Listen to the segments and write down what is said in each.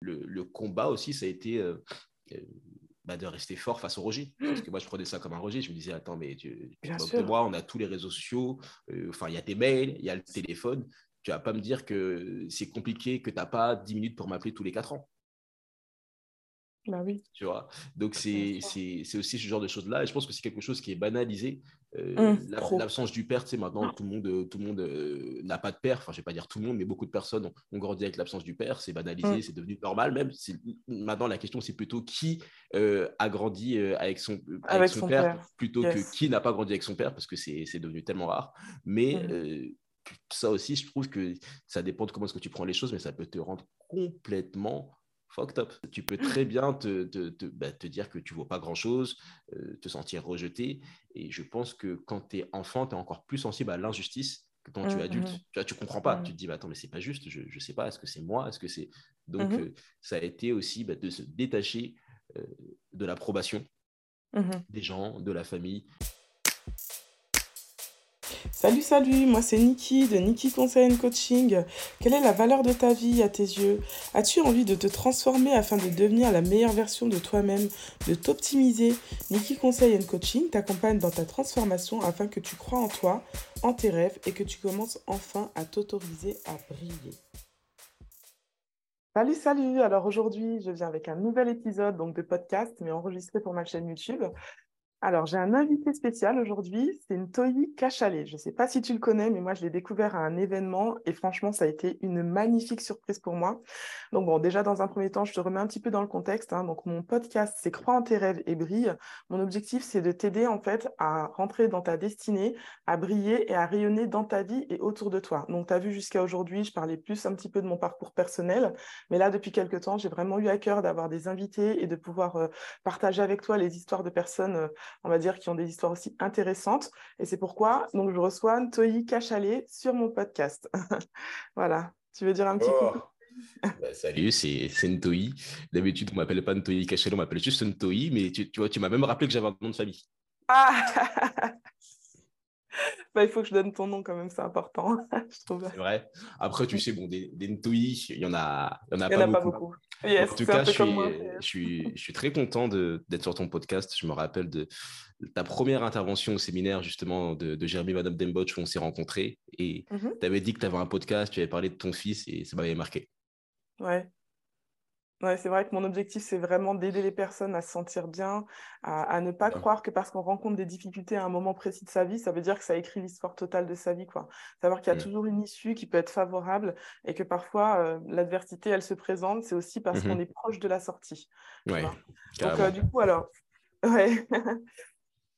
le, combat aussi, ça a été bah, de rester fort face au rejet. Parce que moi, je prenais ça comme un rejet. Je me disais, attends, mais tu, tu de moi, on a tous les réseaux sociaux, enfin, il y a tes mails, il y a le téléphone. Tu vas pas me dire que c'est compliqué, que tu n'as pas 10 minutes pour m'appeler tous les 4 ans. Bah oui. Tu vois? Donc, c'est aussi ce genre de choses-là. Et je pense que c'est quelque chose qui est banalisé. Euh, mmh, l'absence du père, tu sais, maintenant, tout le monde euh, tout le monde euh, n'a pas de père. Enfin, je vais pas dire tout le monde, mais beaucoup de personnes ont, grandi avec l'absence du père. C'est banalisé, mmh. c'est devenu normal même. Maintenant, la question, c'est plutôt qui a grandi avec son, avec, son, père, plutôt que qui n'a pas grandi avec son père, parce que c'est devenu tellement rare. Mais mmh. ça aussi, je trouve que ça dépend de comment est-ce que tu prends les choses, mais ça peut te rendre complètement fucked Tu peux très bien te, te, te, bah, te dire que tu ne vaux pas grand-chose, euh, te sentir rejeté. Et je pense que quand tu es enfant, tu es encore plus sensible à l'injustice que quand tu es mmh, adulte. Mmh. Tu ne comprends pas. Mmh. Tu te dis, bah, attends, mais c'est pas juste, je ne sais pas, est-ce que c'est moi Est-ce que c'est. Donc, euh, ça a été aussi bah, de se détacher euh, de l'approbation des gens, de la famille. Salut, salut, moi c'est Niki de Niki Conseil Coaching. Quelle est la valeur de ta vie à tes yeux? As-tu envie de te transformer afin de devenir la meilleure version de toi-même, de t'optimiser? Niki Conseil Coaching t'accompagne dans ta transformation afin que tu crois en toi, en tes rêves et que tu commences enfin à t'autoriser à briller. Salut, salut. Alors aujourd'hui, je viens avec un nouvel épisode de podcast, mais enregistré pour ma chaîne YouTube. Alors, j'ai un invité spécial aujourd'hui, c'est une Toi Cachalé. Je ne sais pas si tu le connais, mais moi, je l'ai découvert à un événement et franchement, ça a été une magnifique surprise pour moi. Donc, bon, déjà, dans un premier temps, je te remets un petit peu dans le contexte. Hein. Donc, mon podcast, c'est Crois en tes rêves et brille. Mon objectif, c'est de t'aider, en fait, à rentrer dans ta destinée, à briller et à rayonner dans ta vie et autour de toi. Donc, tu as vu jusqu'à aujourd'hui, je parlais plus un petit peu de mon parcours personnel. Mais là, depuis quelques temps, j'ai vraiment eu à cœur d'avoir des invités et de pouvoir euh, partager avec toi les histoires de personnes euh, on va dire, qui ont des histoires aussi intéressantes. Et c'est pourquoi donc, je reçois Ntoyi Kachalet sur mon podcast. voilà. Tu veux dire un petit coup? Bah, salut, c'est Ntoyi. D'habitude, on ne m'appelle pas Ntoyi Kachalet, on m'appelle juste Ntoyi, mais tu, tu vois, tu m'as même rappelé que j'avais un nom de famille. Ah bah, il faut que je donne ton nom quand même, c'est important, je trouve. C'est vrai. Après, tu sais, bon, des, des Ntoyi, il y en a, il y en a, pas, beaucoup. en tout cas, je suis, je, suis, je suis, très content d'être sur ton podcast. Je me rappelle de ta première intervention au séminaire, justement, de, de Jérémy Madame Dembotch, où on s'est rencontrés. Et mhm. tu avais dit que tu avais un podcast, tu avais parlé de ton fils, et ça m'avait marqué. Ouais, Ouais, c'est vrai que mon objectif, c'est vraiment d'aider les personnes à se sentir bien, à, ne pas croire que parce qu'on rencontre des difficultés à un moment précis de sa vie, ça veut dire que ça écrit l'histoire totale de sa vie. Quoi. Savoir qu'il y a mmh. toujours une issue qui peut être favorable et que parfois euh, l'adversité, elle se présente, c'est aussi parce qu'on mmh est proche de la sortie. Ouais, Donc, euh, du coup, alors, ouais.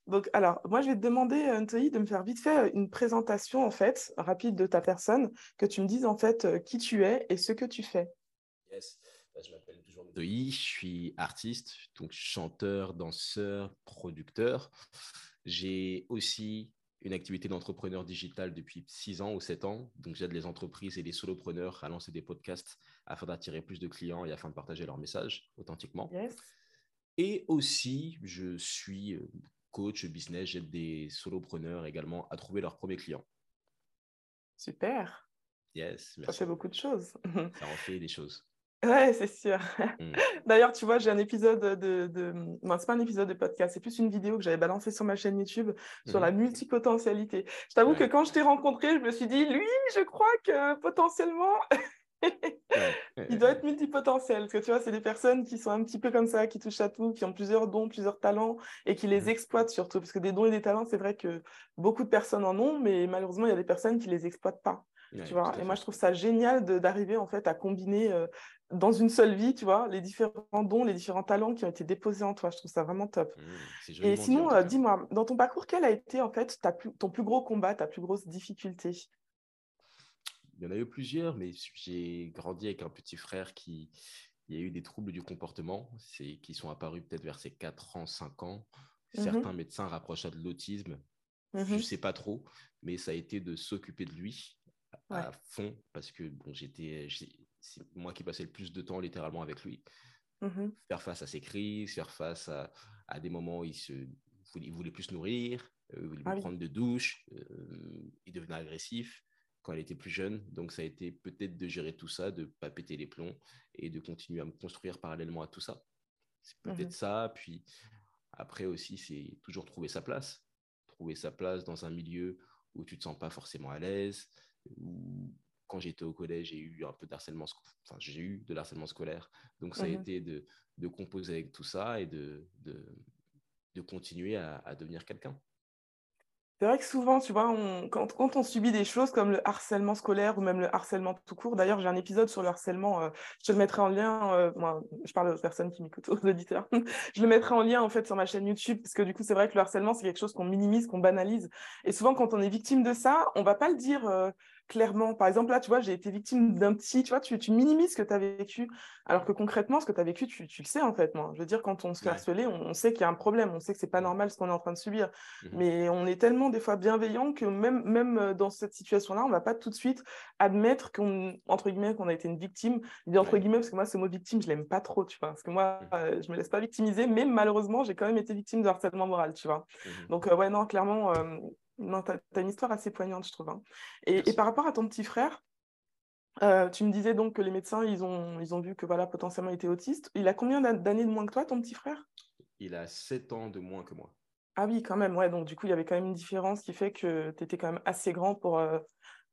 Donc, alors, moi, je vais te demander, euh, Anthony, de me faire vite fait une présentation, en fait, rapide de ta personne, que tu me dises, en fait, qui tu es et ce que tu fais. Yes. Bah, je m'appelle toujours Ndoyi, je suis artiste, donc chanteur, danseur, producteur. J'ai aussi une activité d'entrepreneur digital depuis 6 ans ou 7 ans. Donc, j'aide les entreprises et les solopreneurs à lancer des podcasts afin d'attirer plus de clients et afin de partager leurs messages authentiquement. Et aussi, je suis euh, coach business, j'aide des solopreneurs également à trouver leurs premiers clients. Super. Yes, Ça fait beaucoup de choses. Ça en fait des choses. Ouais, c'est sûr. Mmh. D'ailleurs, tu vois, j'ai un épisode de. de... Non, c'est pas un épisode de podcast, c'est plus une vidéo que j'avais balancée sur ma chaîne YouTube sur la mmh. multipotentialité. Je t'avoue que quand je t'ai rencontré, je me suis dit, lui, je crois que potentiellement. il doit être multipotentiel, parce que tu vois, c'est des personnes qui sont un petit peu comme ça, qui touchent à tout, qui ont plusieurs dons, plusieurs talents, et qui les mmh. exploitent surtout, parce que des dons et des talents, c'est vrai que beaucoup de personnes en ont, mais malheureusement, il y a des personnes qui les exploitent pas. Tu vois et moi, je trouve ça génial d'arriver en fait à combiner euh, dans une seule vie, tu vois, les différents dons, les différents talents qui ont été déposés en toi. Je trouve ça vraiment top. Mmh, et sinon, euh, dis-moi, dans ton parcours, quel a été en fait ta ton plus gros combat, ta plus grosse difficulté? Il y en a eu plusieurs, mais j'ai grandi avec un petit frère qui il y a eu des troubles du comportement qui sont apparus peut-être vers ses 4 ans, 5 ans. Mmh Certains médecins rapprochent ça de l'autisme. Mmh Je ne sais pas trop, mais ça a été de s'occuper de lui à fond parce que bon, j'étais c'est moi qui passais le plus de temps littéralement avec lui. Mmh faire face à ses crises, faire face à, des moments où il, se, voulait, voulait plus nourrir, euh, il voulait ah prendre de douche, euh, il devenait agressif. quand elle était plus jeune. Donc, ça a été peut-être de gérer tout ça, de ne pas péter les plombs et de continuer à me construire parallèlement à tout ça. C'est peut-être mmh ça. Puis après aussi, c'est toujours trouver sa place. Trouver sa place dans un milieu où tu ne te sens pas forcément à l'aise. Où quand j'étais au collège, j'ai eu un peu d'harcèlement, enfin, j'ai eu de l'harcèlement scolaire. Donc, ça a mmh été de, de, composer avec tout ça et de, de, de continuer à, à devenir quelqu'un. C'est vrai que souvent, tu vois, quand, quand, on subit des choses comme le harcèlement scolaire ou même le harcèlement tout court, d'ailleurs, j'ai un épisode sur le harcèlement, euh, je te le mettrai en lien, euh, moi, je parle aux personnes qui m'écoutent, aux auditeurs, je le mettrai en lien en fait sur ma chaîne YouTube, parce que du coup, c'est vrai que le harcèlement, c'est quelque chose qu'on minimise, qu'on banalise. Et souvent, quand on est victime de ça, on va pas le dire. Euh, clairement. Par exemple, là, tu vois, j'ai été victime d'un petit, tu vois, tu, tu, minimises ce que tu as vécu, alors que concrètement, ce que tu as vécu, tu, tu, le sais en fait. Moi. Je veux dire, quand on se fait harceler, on, sait qu'il y a un problème, on sait que c'est pas normal ce qu'on est en train de subir. Mmh Mais on est tellement des fois bienveillant que même, même euh, dans cette situation-là, on va pas tout de suite admettre qu'on, entre guillemets, qu'on a été une victime. Je dis entre guillemets parce que moi, ce mot victime, je l'aime pas trop, tu vois. Parce que moi, mmh. euh, je me laisse pas victimiser, mais malheureusement, j'ai quand même été victime de harcèlement moral, tu vois. Mmh Donc, euh, ouais, non, clairement, non, tu as, une histoire assez poignante, je trouve. Hein. Et, par rapport à ton petit frère, euh, tu me disais donc que les médecins, ils ont, ils ont vu que voilà, potentiellement il était autiste. Il a combien d'années de moins que toi, ton petit frère? Il a 7 ans de moins que moi. Ah oui, quand même, ouais. Donc du coup, il y avait quand même une différence qui fait que tu étais quand même assez grand pour euh,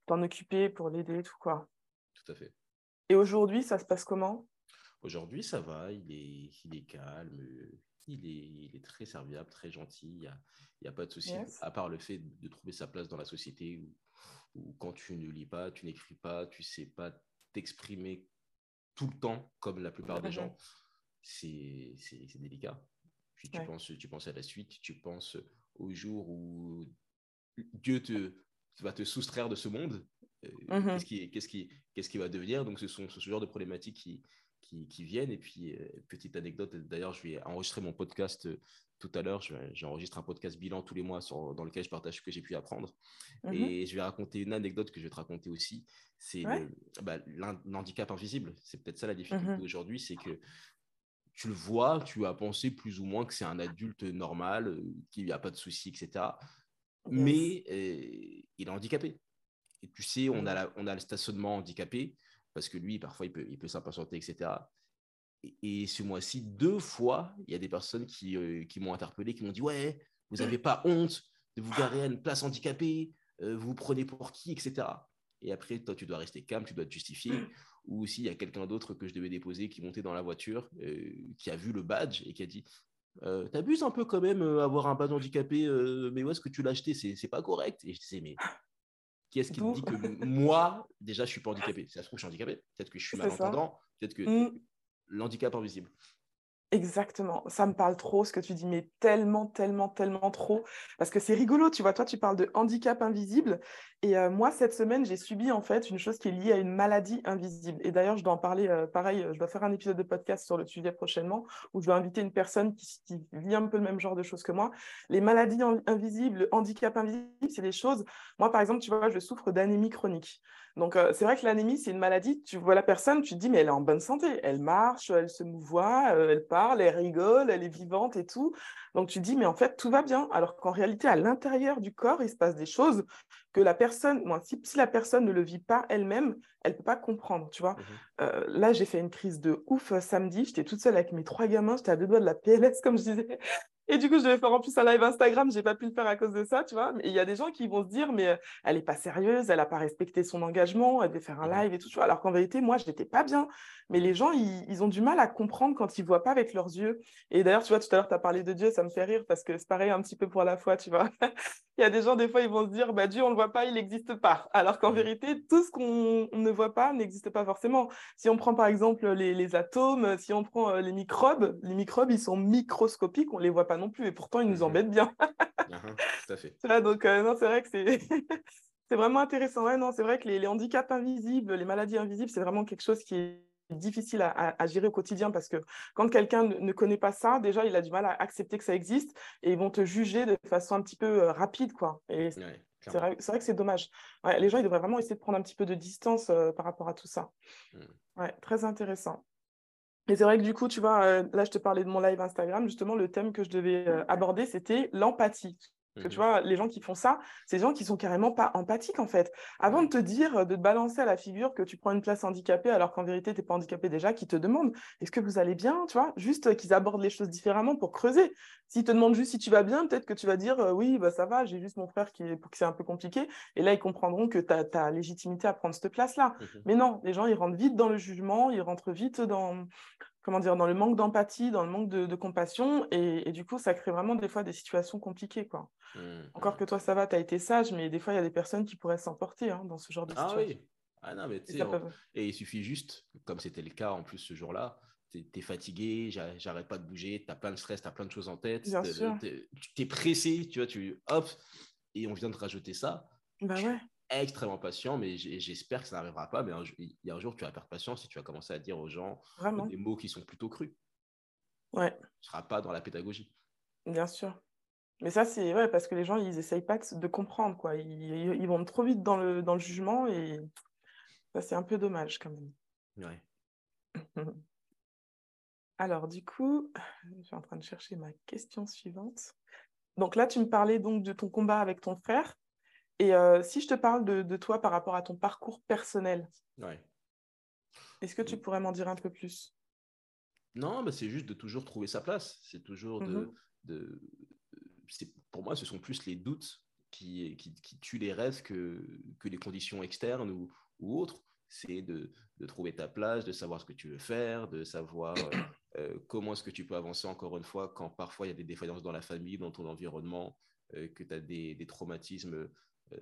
t'en occuper, pour l'aider, tout quoi. Tout à fait. Et aujourd'hui, ça se passe comment? Aujourd'hui, ça va, il est, il est calme, il est, il est très serviable, très gentil, il n'y a, pas de souci, à part le fait de trouver sa place dans la société où, quand tu ne lis pas, tu n'écris pas, tu ne sais pas t'exprimer tout le temps, comme la plupart des gens, c'est délicat. Puis tu, penses, tu penses à la suite, tu penses au jour où Dieu te, va te soustraire de ce monde. Euh, mmh qu'est-ce qui, qu'est-ce qui, qui va devenir? Donc, ce sont ce genre de problématiques qui, qui, viennent. Et puis, euh, petite anecdote, d'ailleurs, je vais enregistrer mon podcast euh, tout à l'heure. J'enregistre un podcast bilan tous les mois dans lequel je partage ce que j'ai pu apprendre. Mmh et je vais raconter une anecdote que je vais te raconter aussi. C'est bah, l'handicap invisible. C'est peut-être ça la difficulté mmh aujourd'hui, c'est que tu le vois, tu as pensé plus ou moins que c'est un adulte normal, euh, qu'il n'y a pas de soucis, etc. Mais il est handicapé. Et tu sais, on a, mmh. on a le stationnement handicapé parce que lui, parfois, il peut, il peut s'impatienter, etc. Et, ce mois-ci, deux fois, il y a des personnes qui, euh, qui m'ont interpellé, qui m'ont dit Ouais, vous n'avez pas honte de vous garer à une place handicapée, euh, vous vous prenez pour qui, etc. Et après, toi, tu dois rester calme, tu dois te justifier. Ou s'il y a quelqu'un d'autre que je devais déposer qui montait dans la voiture, euh, qui a vu le badge et qui a dit T'abuses un peu quand même avoir un badge handicapé, mais où est-ce que tu l'as acheté? C'est pas correct. Et je disais Mais qui est-ce qui te dit que moi, déjà, je suis pas handicapé? Ça se trouve, je suis handicapé. Peut-être que je suis malentendant. Peut-être que mmh. l'handicap invisible. Exactement, ça me parle trop ce que tu dis, mais tellement, tellement, tellement trop. Parce que c'est rigolo, tu vois, toi tu parles de handicap invisible. Et euh, moi, cette semaine, j'ai subi en fait une chose qui est liée à une maladie invisible. Et d'ailleurs, je dois en parler, euh, pareil, euh, je dois faire un épisode de podcast sur le sujet prochainement, où je dois inviter une personne qui, qui, vit un peu le même genre de choses que moi. Les maladies invisibles, le handicap invisible, c'est des choses. Moi, par exemple, tu vois, je souffre d'anémie chronique. Donc, c'est vrai que l'anémie, c'est une maladie. Tu vois la personne, tu te dis, mais elle est en bonne santé. Elle marche, elle se mouvoie, elle parle, elle rigole, elle est vivante et tout. Donc, tu te dis, mais en fait, tout va bien. Alors qu'en réalité, à l'intérieur du corps, il se passe des choses que la personne, moi, si, la personne ne le vit pas elle-même, elle ne peut pas comprendre, tu vois. Mmh là, j'ai fait une crise de ouf samedi. J'étais toute seule avec mes trois gamins. J'étais à deux doigts de la PLS, comme je disais. Et du coup, je devais faire en plus un live Instagram, j'ai pas pu le faire à cause de ça, tu vois. Mais il y a des gens qui vont se dire, mais euh, elle est pas sérieuse, elle a pas respecté son engagement, elle devait faire un live et tout, tu vois. Alors qu'en vérité, moi, je n'étais pas bien. Mais les gens, ils, ont du mal à comprendre quand ils voient pas avec leurs yeux. Et d'ailleurs, tu vois, tout à l'heure, tu as parlé de Dieu, ça me fait rire parce que c'est pareil un petit peu pour la foi, tu vois. il y a des gens, des fois, ils vont se dire, bah, Dieu, on le voit pas, il n'existe pas. Alors qu'en vérité, tout ce qu'on ne voit pas n'existe pas forcément. Si on prend par exemple les, les atomes, si on prend euh, les microbes, les microbes, ils sont microscopiques, on les voit pas non plus. Et pourtant, ils nous mhm. embêtent bien. Tout à fait. donc, euh, non, c'est vrai que c'est. c'est vraiment intéressant. Ouais, non, c'est vrai que les, les, handicaps invisibles, les maladies invisibles, c'est vraiment quelque chose qui est difficile à, gérer au quotidien parce que quand quelqu'un ne, connaît pas ça, déjà, il a du mal à accepter que ça existe et ils vont te juger de façon un petit peu euh, rapide, quoi. Et c'est vrai, vrai, que c'est dommage. les gens, ils devraient vraiment essayer de prendre un petit peu de distance euh, par rapport à tout ça. Hmm. Ouais, très intéressant. Et c'est vrai que du coup, tu vois, euh, là, je te parlais de mon live Instagram. Justement, le thème que je devais aborder, c'était l'empathie. Que tu vois, les gens qui font ça, c'est des gens qui sont carrément pas empathiques en fait. Avant de te dire, de te balancer à la figure que tu prends une place handicapée alors qu'en vérité, tu n'es pas handicapé déjà, qui te demandent est-ce que vous allez bien, tu vois, juste qu'ils abordent les choses différemment pour creuser. S'ils te demandent juste si tu vas bien, peut-être que tu vas dire oui, bah, ça va, j'ai juste mon frère qui est, pour que c'est un peu compliqué. Et là, ils comprendront que tu as, légitimité à prendre cette place-là. Mhm. Mais non, les gens, ils rentrent vite dans le jugement, ils rentrent vite dans, comment dire, dans le manque d'empathie, dans le manque de, compassion, et, du coup, ça crée vraiment des fois des situations compliquées, quoi. Mmh, Encore mmh. que toi, ça va, tu as été sage, mais des fois, il y a des personnes qui pourraient s'emporter hein, dans ce genre de situation. Ah oui, ah non, mais tu sais, et il suffit juste, comme c'était le cas en plus ce jour-là, tu es, fatigué, j'arrête pas de bouger, tu as plein de stress, tu as plein de choses en tête, tu es, pressé, tu vois, tu hop, et on vient de rajouter ça. Bah ouais extrêmement patient, mais j'espère que ça n'arrivera pas. Mais il y a un jour, tu vas perdre patience et tu vas commencer à dire aux gens des mots qui sont plutôt crus. Ouais. Tu ne seras pas dans la pédagogie. Bien sûr. Mais ça, c'est ouais, parce que les gens, ils essayent pas de, comprendre. quoi. Ils, vont trop vite dans le, dans le jugement et ça, c'est un peu dommage quand même. Ouais. Alors, du coup, je suis en train de chercher ma question suivante. Donc là, tu me parlais donc de ton combat avec ton frère. Et euh, si je te parle de, toi par rapport à ton parcours personnel, est-ce que tu pourrais m'en dire un peu plus? Non, bah, c'est juste de toujours trouver sa place. C'est toujours de, mmh Pour moi, ce sont plus les doutes qui, qui, tuent les rêves que, que les conditions externes ou, ou autres. C'est de, de, trouver ta place, de savoir ce que tu veux faire, de savoir euh, euh, comment est-ce que tu peux avancer encore une fois quand parfois il y a des défaillances dans la famille, dans ton environnement, que tu as des, des traumatismes euh,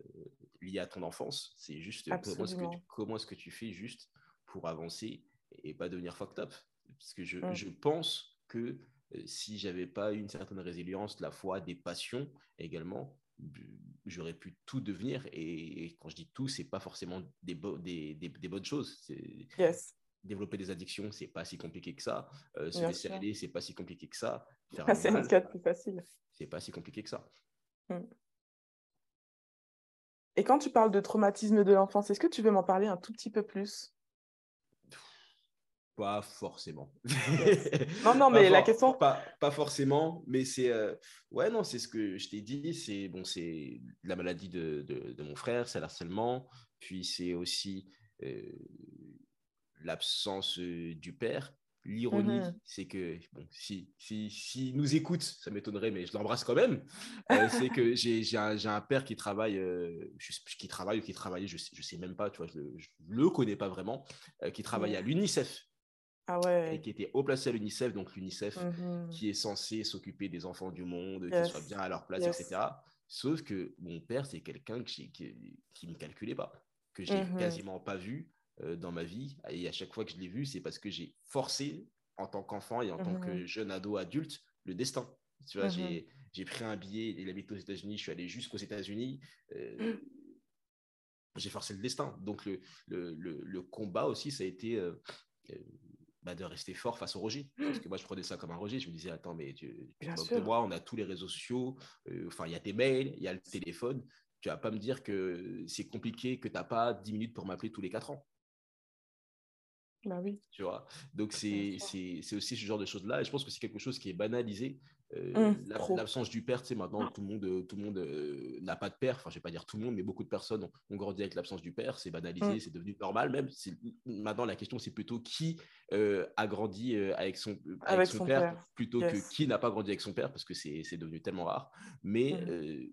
lié à ton enfance. C'est juste comment est-ce, que tu, comment est-ce que tu fais juste pour avancer et pas devenir fucked up? Parce que je, mm. je pense que euh, si j'avais pas une certaine résilience, la foi, des passions également, j'aurais pu tout devenir. Et, quand je dis tout, c'est pas forcément des, des, des, bonnes choses. C'est, Développer des addictions, c'est pas si compliqué que ça. Euh, se laisser aller, c'est pas si compliqué que ça. Faire c'est un cas plus facile. C'est pas si compliqué que ça. Mm. Et quand tu parles de traumatisme de l'enfance, est-ce que tu veux m'en parler un tout petit peu plus? Pas forcément. non, non, mais la question. Pas, pas forcément, mais c'est. Euh, ouais, non, c'est ce que je t'ai dit. C'est bon, c'est la maladie de, de, mon frère, c'est l'harcèlement. Puis c'est aussi euh, l'absence euh, du père. L'ironie, mmh c'est que, bon, si, si, si nous écoute, ça m'étonnerait, mais je l'embrasse quand même, euh, c'est que j'ai un, un, père qui travaille, euh, qui travaille ou qui travaillait, je ne sais, je sais même pas, tu vois, je ne le, connais pas vraiment, euh, qui travaille à l'UNICEF. Ah ouais. Et qui était haut placé à l'UNICEF, donc l'UNICEF mmh qui est censé s'occuper des enfants du monde, qu'ils soient bien à leur place, etc. Sauf que mon père, c'est quelqu'un qui ne me calculait pas, que j'ai mmh quasiment pas vu dans ma vie. Et à chaque fois que je l'ai vu, c'est parce que j'ai forcé, en tant qu'enfant et en tant que jeune ado adulte, le destin. Tu vois, mmh j'ai pris un billet, il habite aux États-Unis, je suis allé jusqu'aux États-Unis. Euh, j'ai forcé le destin. Donc, le, le, le, combat aussi, ça a été euh, bah, de rester fort face au rejet. Parce que moi, je prenais ça comme un rejet. Je me disais, attends, mais tu, tu de moi, on a tous les réseaux sociaux, enfin, il y a tes mails, il y a le téléphone. Tu vas pas me dire que c'est compliqué, que tu n'as pas 10 minutes pour m'appeler tous les 4 ans. Bah oui. Tu vois? Donc, c'est aussi ce genre de choses-là. Et je pense que c'est quelque chose qui est banalisé. Euh, mmh, l'absence du père, tu sais, maintenant, tout le monde, euh, tout le monde euh, n'a pas de père. Enfin, je vais pas dire tout le monde, mais beaucoup de personnes ont, grandi avec l'absence du père. C'est banalisé, mmh. c'est devenu normal même. Maintenant, la question, c'est plutôt qui a grandi avec son, avec, son, père, plutôt que qui n'a pas grandi avec son père, parce que c'est devenu tellement rare. Mais mmh.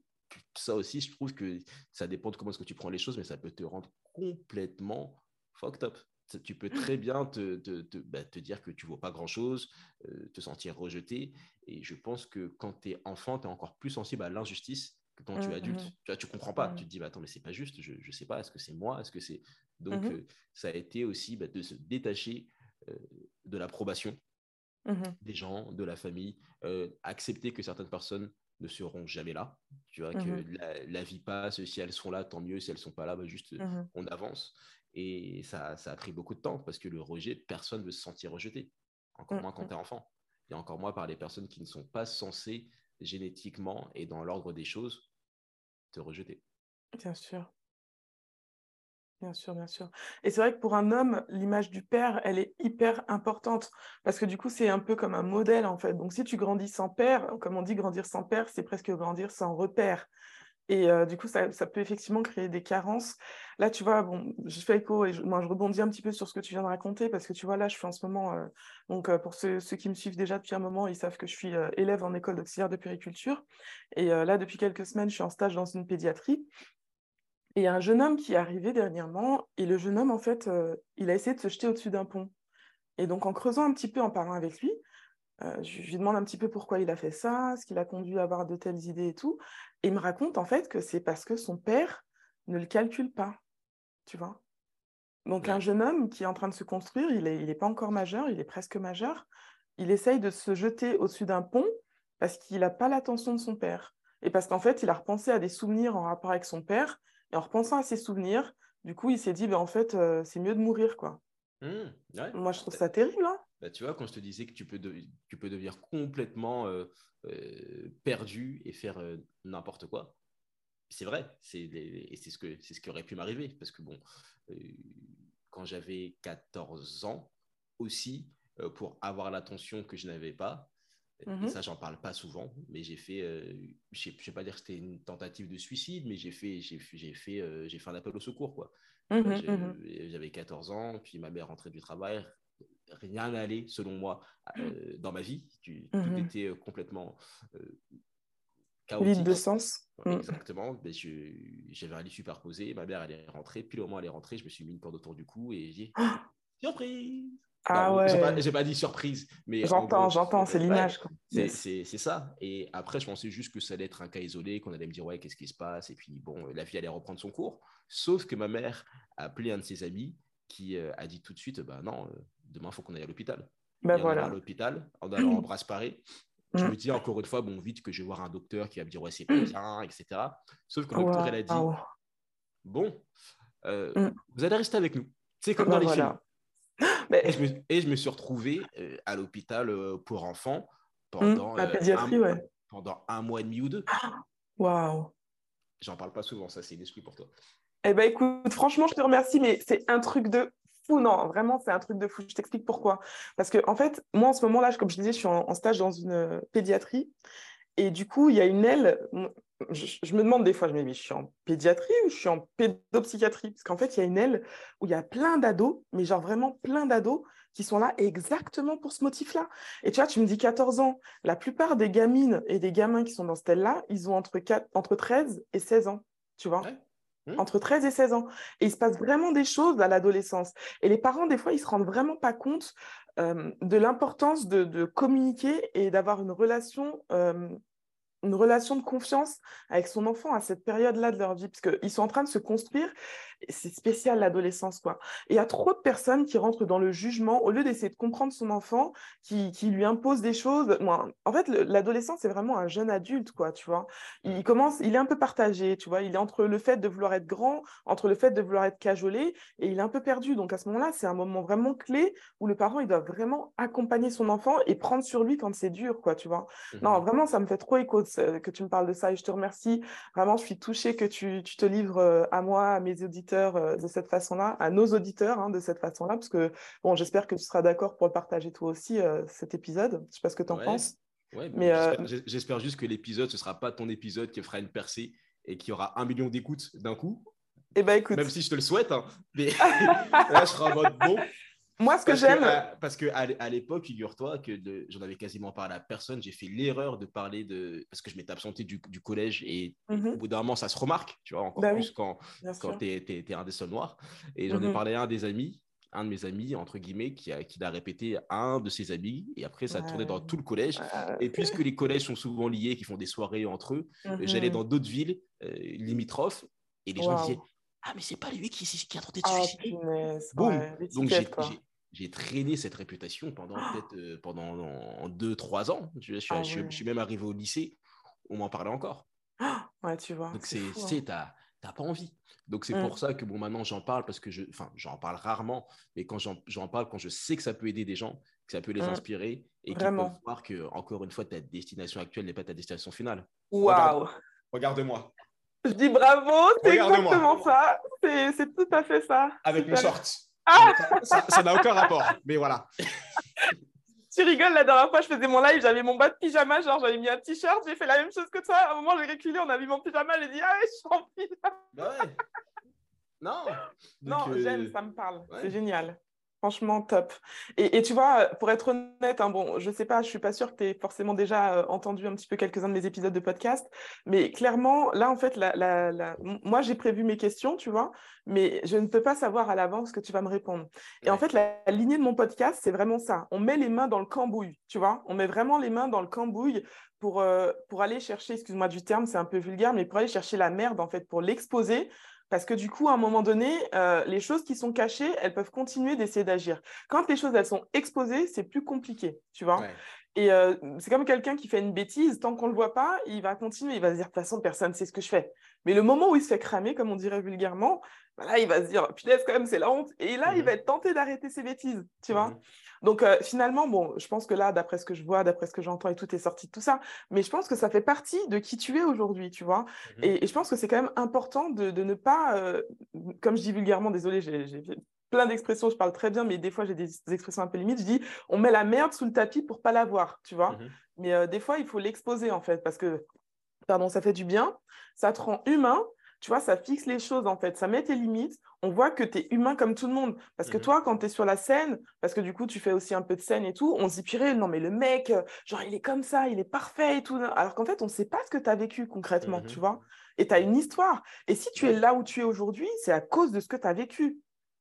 ça aussi, je trouve que ça dépend de comment est-ce que tu prends les choses, mais ça peut te rendre complètement fucked up tu peux très bien te, te, te, bah, te dire que tu ne vaux pas grand-chose, euh, te sentir rejeté. Et je pense que quand tu es enfant, tu es encore plus sensible à l'injustice que quand tu es mmh, adulte. Mmh. Tu ne tu comprends pas. Mmh. Tu te dis, bah, attends, mais c'est pas juste, je ne sais pas, est-ce que c'est moi? Est-ce que c'est... Donc, euh, ça a été aussi bah, de se détacher euh, de l'approbation des gens, de la famille, accepter que certaines personnes ne seront jamais là. Tu vois, que la, vie passe, si elles sont là, tant mieux, si elles ne sont pas là, bah, juste on avance. Et ça, ça, a pris beaucoup de temps parce que le rejet, personne ne veut se sentir rejeté. Encore mmh, moins quand mmh. tu es enfant. Et encore moins par les personnes qui ne sont pas censées génétiquement et dans l'ordre des choses te rejeter. Bien sûr. Bien sûr, bien sûr. Et c'est vrai que pour un homme, l'image du père, elle est hyper importante parce que du coup, c'est un peu comme un modèle en fait. Donc, si tu grandis sans père, comme on dit, grandir sans père, c'est presque grandir sans repère. Et du coup, ça, peut effectivement créer des carences. Là, tu vois, bon, je fais écho et je, moi, je rebondis un petit peu sur ce que tu viens de raconter parce que tu vois, là, je suis en ce moment, donc pour ceux, qui me suivent déjà depuis un moment, ils savent que je suis élève en école d'auxiliaire de périculture. Et là, depuis quelques semaines, je suis en stage dans une pédiatrie. Et il y a un jeune homme qui est arrivé dernièrement, et le jeune homme, en fait, il a essayé de se jeter au-dessus d'un pont. Et donc, en creusant un petit peu, en parlant avec lui, je lui demande un petit peu pourquoi il a fait ça, ce qui l'a conduit à avoir de telles idées et tout. Et il me raconte en fait que c'est parce que son père ne le calcule pas, tu vois. Donc un jeune homme qui est en train de se construire, il n'est il est pas encore majeur, il est presque majeur, il essaye de se jeter au-dessus d'un pont parce qu'il n'a pas l'attention de son père. Et parce qu'en fait, il a repensé à des souvenirs en rapport avec son père, et en repensant à ces souvenirs, du coup, il s'est dit, ben, en fait, euh, c'est mieux de mourir, quoi. Mmh, Moi, je trouve ça terrible. Hein bah, tu vois, quand je te disais que tu peux, tu peux devenir complètement euh, euh, perdu et faire euh, n'importe quoi, c'est vrai. C'est et c'est ce, que, c'est ce qui aurait pu m'arriver. Parce que, bon, quand j'avais 14 ans aussi, pour avoir l'attention que je n'avais pas, et mmh ça, j'en parle pas souvent, mais j'ai fait, je ne vais pas dire que c'était une tentative de suicide, mais j'ai fait, j'ai, j'ai fait, j'ai fait un appel au secours. Quoi. Mmh j'avais 14 ans, puis ma mère rentrait du travail, rien n'allait, selon moi, mmh. euh, dans ma vie. Tu, Tout mmh était euh, complètement euh, chaotique. Vide de sens. Mmh. Exactement. J'avais un lit superposé. Ma mère, elle est rentrée. Puis, au moment elle est rentrée, je me suis mis une corde autour du cou et j'ai dit surprise ah ouais. J'ai pas, dit surprise, mais j'entends, j'entends, c'est l'image. c'est ça. Et après, je pensais juste que ça allait être un cas isolé, qu'on allait me dire ouais, qu'est-ce qui se passe, et puis bon, la vie allait reprendre son cours. Sauf que ma mère a appelé un de ses amis qui a dit tout de suite bah non, demain, il faut qu'on aille à l'hôpital. Ben voilà. à l'hôpital, en allant en bras parés. Je me dis encore une fois, bon, vite que je vais voir un docteur qui va me dire, ouais, c'est pas bien, etc. Sauf que le docteur, elle a dit, bon, euh, mm. vous allez rester avec nous. C'est comme ben dans les films. Mais... Et, je me, et, je me, suis retrouvé euh, à l'hôpital euh, pour enfants pendant, La pédiatrie, un, ouais. pendant un mois et demi ou deux. Waouh. J'en parle pas souvent, ça, c'est une exclu pour toi. Eh ben écoute, franchement, je te remercie, mais c'est un truc de non, vraiment, c'est un truc de fou. Je t'explique pourquoi. Parce que, en fait, moi, en ce moment-là, comme je disais, je suis en, stage dans une euh, pédiatrie. Et du coup, il y a une aile. Je, me demande des fois, je me dis, je suis en pédiatrie ou je suis en pédopsychiatrie? Parce qu'en fait, il y a une aile où il y a plein d'ados, mais genre vraiment plein d'ados qui sont là exactement pour ce motif-là. Et tu vois, tu me dis 14 ans. La plupart des gamines et des gamins qui sont dans cette aile-là, ils ont entre, 4, entre 13 et 16 ans. Tu vois. Entre 13 et 16 ans. Et il se passe vraiment des choses à l'adolescence. Et les parents, des fois, ils se rendent vraiment pas compte de l'importance de, communiquer et d'avoir une relation une relation de confiance avec son enfant à cette période-là de leur vie, parce qu'ils sont en train de se construire. C'est spécial l'adolescence, quoi. il y a trop de personnes qui rentrent dans le jugement au lieu d'essayer de comprendre son enfant, qui, qui lui imposent des choses. En fait, l'adolescence, c'est vraiment un jeune adulte, quoi, tu vois. Il commence, il est un peu partagé, tu vois. Il est entre le fait de vouloir être grand, entre le fait de vouloir être cajolé, et il est un peu perdu. Donc à ce moment-là, c'est un moment vraiment clé où le parent, il doit vraiment accompagner son enfant et prendre sur lui quand c'est dur, quoi, tu vois. Non, mmh vraiment, ça me fait trop écho que tu me parles de ça et je te remercie. Vraiment, je suis touchée que tu, te livres euh, à moi, à mes auditeurs euh, de cette façon-là, à nos auditeurs hein, de cette façon-là, parce que bon, j'espère que tu seras d'accord pour le partager toi aussi, euh, cet épisode. Je sais pas ce que tu en penses. mais j'espère juste que l'épisode, ce sera pas ton épisode qui fera une percée et qui aura un million d'écoutes d'un coup. Eh ben, écoute. Même si je te le souhaite, hein, mais là, je serai en mode bon. Moi, ce que j'aime. Parce qu'à à, l'époque, figure-toi que j'en avais quasiment parlé à personne. J'ai fait l'erreur de parler de. Parce que je m'étais absenté du, du, collège et mmh au bout d'un moment, ça se remarque, tu vois, encore bah plus quand, quand tu es, un des seuls noirs. Et j'en ai mmh parlé à un des amis, un de mes amis, entre guillemets, qui a, qui l'a répété à un de ses amis. Et après, ça a tourné dans tout le collège. Et puisque les collèges sont souvent liés, qui font des soirées entre eux, mmh j'allais dans d'autres villes euh, limitrophes et les gens disaient ah, mais c'est pas lui qui, qui a tenté de oh, suicider. Boum. Donc, j'ai j'ai traîné cette réputation pendant ah! peut-être euh, pendant deux, trois ans. Je, ah je, suis même arrivé au lycée, on m'en parlait encore. Ouais, tu vois. Donc, c'est, hein. t'as pas envie. Donc, c'est mmh. pour ça que bon, maintenant, j'en parle parce que je, enfin, j'en parle rarement, mais quand j'en, parle, quand je sais que ça peut aider des gens, que ça peut les mmh. inspirer et qu'ils peuvent voir que, encore une fois, ta destination actuelle n'est pas ta destination finale. Waouh! Regarde, moi Je dis bravo, c'est exactement ça. C'est tout à fait ça. Avec une short. Ah ça n'a aucun rapport, mais voilà. tu rigoles, la dernière fois, je faisais mon live, j'avais mon bas de pyjama, genre j'avais mis un t-shirt, j'ai fait la même chose que toi. À un moment, j'ai reculé, on a vu mon pyjama, j'ai dit, ah ouais, je suis en pyjama. Bah ouais. Non. non, j'aime, euh, ça me parle. C'est génial. Franchement, top. Et, tu vois, pour être honnête, hein, bon, je sais pas, je suis pas sûre que tu aies forcément déjà euh, entendu un petit peu quelques-uns de mes épisodes de podcast, mais clairement, là, en fait, la, moi, j'ai prévu mes questions, tu vois, mais je ne peux pas savoir à l'avance ce que tu vas me répondre. Et en fait, la, lignée de mon podcast, c'est vraiment ça. On met les mains dans le cambouis, tu vois, on met vraiment les mains dans le cambouis pour, euh, pour aller chercher, excuse-moi du terme, c'est un peu vulgaire, mais pour aller chercher la merde, en fait, pour l'exposer parce que du coup, à un moment donné, euh, les choses qui sont cachées, elles peuvent continuer d'essayer d'agir. Quand les choses, elles sont exposées, c'est plus compliqué, tu vois. Et euh, c'est comme quelqu'un qui fait une bêtise, tant qu'on ne le voit pas, il va continuer, il va se dire, de toute façon, personne ne sait ce que je fais. Mais le moment où il se fait cramer, comme on dirait vulgairement, bah là, il va se dire, punaise, quand même, c'est la honte. Et là, il mmh va être tenté d'arrêter ses bêtises, tu vois. Mmh Donc, euh, finalement, bon, je pense que là, d'après ce que je vois, d'après ce que j'entends et tout est sorti de tout ça, mais je pense que ça fait partie de qui tu es aujourd'hui, tu vois. Mmh et, je pense que c'est quand même important de, ne pas, euh, comme je dis vulgairement, désolé, j'ai plein d'expressions, je parle très bien, mais des fois j'ai des, expressions un peu limites. Je dis, on met la merde sous le tapis pour pas la voir, tu vois. Mais euh, des fois, il faut l'exposer en fait, parce que, pardon, ça fait du bien, ça te rend humain, tu vois, ça fixe les choses en fait, ça met tes limites. On voit que tu es humain comme tout le monde. Parce que mmh toi, quand tu es sur la scène, parce que du coup, tu fais aussi un peu de scène et tout, on se dit, purée, non, mais le mec, euh, genre, il est comme ça, il est parfait et tout. Alors qu'en fait, on ne sait pas ce que tu as vécu concrètement, mmh tu vois. Et tu as une histoire. Et si tu es là où tu es aujourd'hui, c'est à cause de ce que tu as vécu.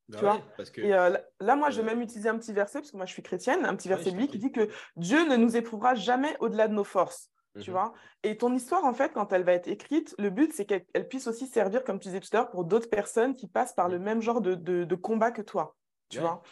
Bah tu vois parce que... Et euh, là, moi, je vais même utiliser un petit verset, parce que moi, je suis chrétienne, un petit verset biblique qui dit que Dieu ne nous éprouvera jamais au-delà de nos forces. Tu mmh vois? Et ton histoire, en fait, quand elle va être écrite, le but, c'est qu'elle puisse aussi servir, comme tu disais tout à l'heure, pour d'autres personnes qui passent par le mmh. même genre de, de, combat que toi. Tu vois?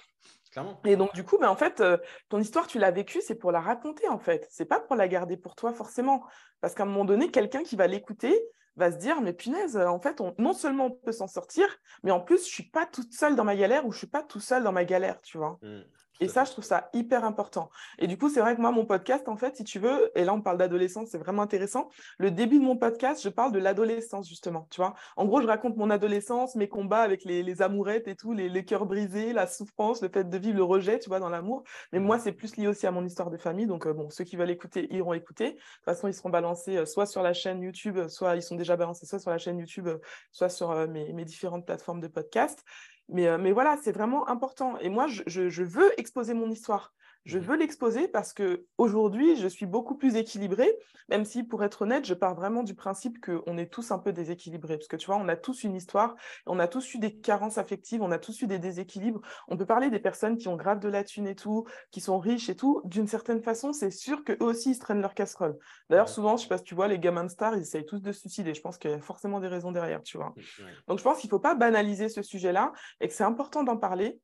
Clairement. Et donc, du coup, ben, en fait, euh, ton histoire, tu l'as vécue, c'est pour la raconter, en fait. C'est pas pour la garder pour toi, forcément. Parce qu'à un moment donné, quelqu'un qui va l'écouter va se dire, mais punaise, en fait, on, non seulement on peut s'en sortir, mais en plus, je suis pas toute seule dans ma galère ou je suis pas tout seul dans ma galère, tu vois? Mmh. Et ça, je trouve ça hyper important. Et du coup, c'est vrai que moi, mon podcast, en fait, si tu veux, et là, on parle d'adolescence, c'est vraiment intéressant. Le début de mon podcast, je parle de l'adolescence, justement. Tu vois, en gros, je raconte mon adolescence, mes combats avec les, amourettes et tout, les, cœurs brisés, la souffrance, le fait de vivre le rejet, tu vois, dans l'amour. Mais moi, c'est plus lié aussi à mon histoire de famille. Donc, euh, bon, ceux qui veulent écouter iront écouter. De toute façon, ils seront balancés euh, soit sur la chaîne YouTube, soit ils sont déjà balancés soit sur la chaîne YouTube, soit sur euh, mes, mes différentes plateformes de podcast. Mais, mais voilà, c'est vraiment important. Et moi, je, je, veux exposer mon histoire. Je veux l'exposer parce que aujourd'hui, je suis beaucoup plus équilibrée, même si, pour être honnête, je pars vraiment du principe qu'on est tous un peu déséquilibrés. Parce que tu vois, on a tous une histoire, on a tous eu des carences affectives, on a tous eu des déséquilibres. On peut parler des personnes qui ont grave de la thune et tout, qui sont riches et tout. D'une certaine façon, c'est sûr qu'eux aussi, ils se traînent leur casserole. D'ailleurs, souvent, je sais pas si tu vois, les gamins de stars, ils essayent tous de se suicider. Je pense qu'il y a forcément des raisons derrière, tu vois. Donc, je pense qu'il ne faut pas banaliser ce sujet-là et que c'est important d'en parler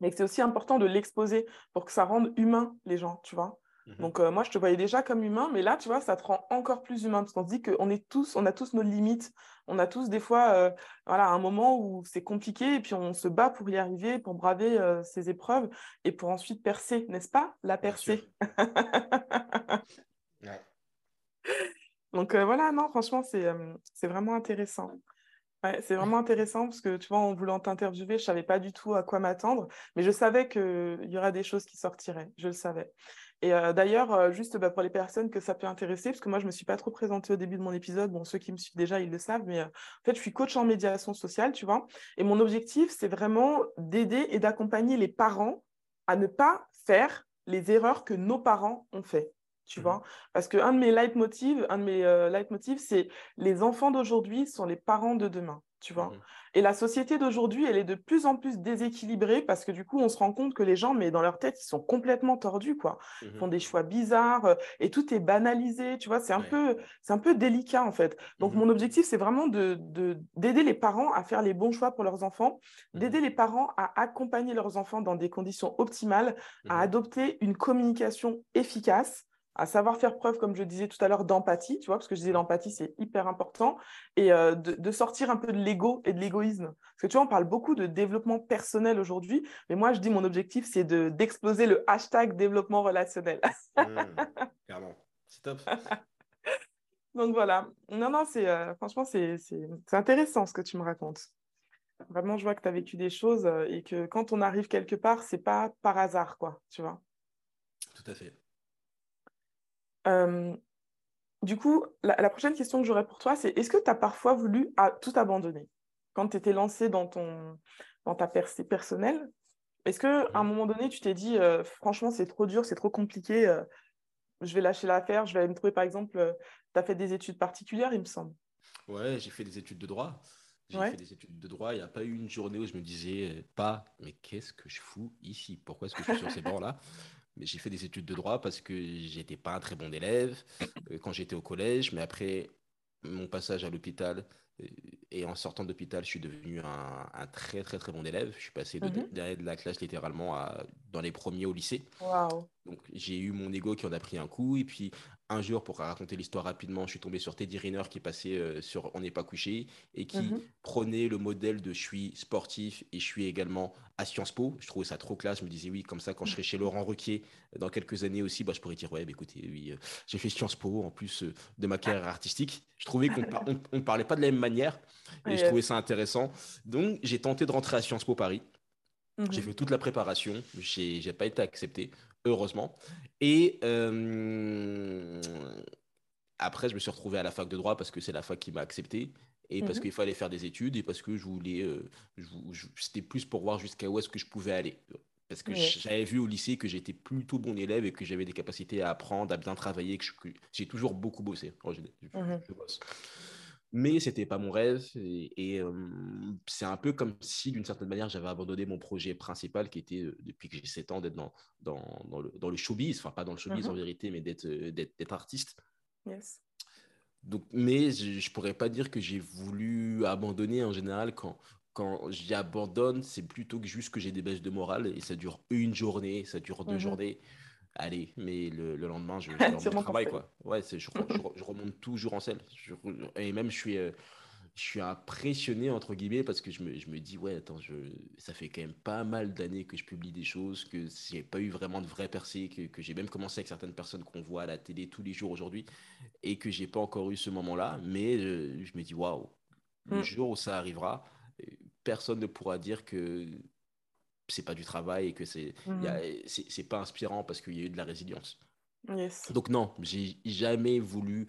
mais c'est aussi important de l'exposer pour que ça rende humain les gens, tu vois. Mhm. Donc euh, moi, je te voyais déjà comme humain, mais là, tu vois, ça te rend encore plus humain parce qu'on se dit qu'on est tous, on a tous nos limites, on a tous des fois, euh, voilà, un moment où c'est compliqué et puis on se bat pour y arriver, pour braver euh, ces épreuves et pour ensuite percer, n'est-ce pas, la percée. Donc voilà, non, franchement, c'est vraiment intéressant c'est vraiment intéressant parce que tu vois, en voulant t'interviewer, je ne savais pas du tout à quoi m'attendre, mais je savais qu'il y aurait des choses qui sortiraient, je le savais. Et euh, d'ailleurs, euh, juste bah, pour les personnes que ça peut intéresser, parce que moi, je ne me suis pas trop présentée au début de mon épisode, bon, ceux qui me suivent déjà, ils le savent, mais euh, en fait, je suis coach en médiation sociale, tu vois, et mon objectif, c'est vraiment d'aider et d'accompagner les parents à ne pas faire les erreurs que nos parents ont fait tu mmh vois? Parce qu'un de mes leitmotivs, un de mes leitmotivs, c'est les enfants d'aujourd'hui sont les parents de demain tu vois? Mmh et la société d'aujourd'hui, elle est de plus en plus déséquilibrée parce que du coup, on se rend compte que les gens, mais dans leur tête, ils sont complètement tordus, quoi. Mmh ils font des choix bizarres euh, et tout est banalisé, tu vois? C'est un, peu, un peu délicat, en fait. Donc, mmh mon objectif, c'est vraiment de, d'aider les parents à faire les bons choix pour leurs enfants, d'aider les parents à accompagner leurs enfants dans des conditions optimales, à adopter une communication efficace à savoir faire preuve, comme je disais tout à l'heure, d'empathie, tu vois, parce que je disais l'empathie, c'est hyper important, et euh, de, sortir un peu de l'ego et de l'égoïsme. Parce que tu vois, on parle beaucoup de développement personnel aujourd'hui, mais moi, je dis mon objectif, c'est d'exploser le hashtag développement relationnel. Mmh, clairement, c'est top. Donc voilà. Non, non, c'est euh, franchement, c'est intéressant ce que tu me racontes. Vraiment, je vois que tu as vécu des choses euh, et que quand on arrive quelque part, c'est pas par hasard, quoi, tu vois. Tout à fait. Du coup, la, prochaine question que j'aurais pour toi, c'est est-ce que tu as parfois voulu tout abandonner quand tu étais lancé dans, ton, dans ta percée personnelle? Est-ce qu'à un mmh. moment donné, tu t'es dit, franchement, c'est trop dur, c'est trop compliqué, je vais lâcher l'affaire, je vais me trouver, par exemple, tu as fait des études particulières, il me semble. Ouais, j'ai fait des études de droit. J'ai fait des études de droit. Il n'y a pas eu une journée où je me disais euh, pas, mais qu'est-ce que je fous ici? Pourquoi est-ce que je suis sur ces bancs-là? Mais j'ai fait des études de droit parce que j'étais pas un très bon élève euh, quand j'étais au collège. Mais après mon passage à l'hôpital euh, et en sortant d'hôpital, je suis devenu un, très très très bon élève. Je suis passé de, mmh de la classe littéralement à, dans les premiers au lycée. Donc j'ai eu mon ego qui en a pris un coup. Et puis un jour, pour raconter l'histoire rapidement, je suis tombé sur Teddy Riner qui passait euh, sur On n'est pas couché et qui mhm. prenait le modèle de je suis sportif et je suis également à Sciences Po. Je trouvais ça trop classe. Je me disais, oui, comme ça, quand je serai chez Laurent Ruquier dans quelques années aussi, bah, je pourrais dire, ouais, bah, écoutez, oui, euh, j'ai fait Sciences Po en plus euh, de ma carrière artistique. Je trouvais qu'on ne parlait pas de la même manière et je trouvais ça intéressant. Donc, j'ai tenté de rentrer à Sciences Po Paris. J'ai mhm. fait toute la préparation. Je n'ai pas été accepté heureusement. Et euh, après, je me suis retrouvé à la fac de droit parce que c'est la fac qui m'a accepté et parce mhm. qu'il fallait faire des études et parce que je voulais, euh, c'était plus pour voir jusqu'à où est-ce que je pouvais aller. Parce que j'avais vu au lycée que j'étais plutôt bon élève et que j'avais des capacités à apprendre, à bien travailler, que j'ai toujours beaucoup bossé. Mhm. je bosse mais c'était pas mon rêve et, c'est un peu comme si d'une certaine manière j'avais abandonné mon projet principal qui était depuis que j'ai 7 ans d'être dans, dans, dans, le, dans, le, showbiz, enfin pas dans le showbiz en mmh vérité, mais d'être d'être artiste. Yes. Donc, mais je, ne pourrais pas dire que j'ai voulu abandonner en général quand, quand j'abandonne, c'est plutôt que juste que j'ai des baisses de morale et ça dure une journée, ça dure deux mmh journées allez, mais le, lendemain, je, je mon travail, quoi. Ouais, je, je, remonte toujours en selle. et même, je suis, euh, je suis impressionné, entre guillemets, parce que je me, dis, ouais, attends, je, ça fait quand même pas mal d'années que je publie des choses, que j'ai pas eu vraiment de vraie percée, que, que j'ai même commencé avec certaines personnes qu'on voit à la télé tous les jours aujourd'hui, et que j'ai pas encore eu ce moment-là. Mais euh, je, me dis, waouh, le mm. jour où ça arrivera, euh, personne ne pourra dire que c'est pas du travail et que c'est mmh. c'est pas inspirant parce qu'il y a eu de la résilience. Donc non, j'ai jamais voulu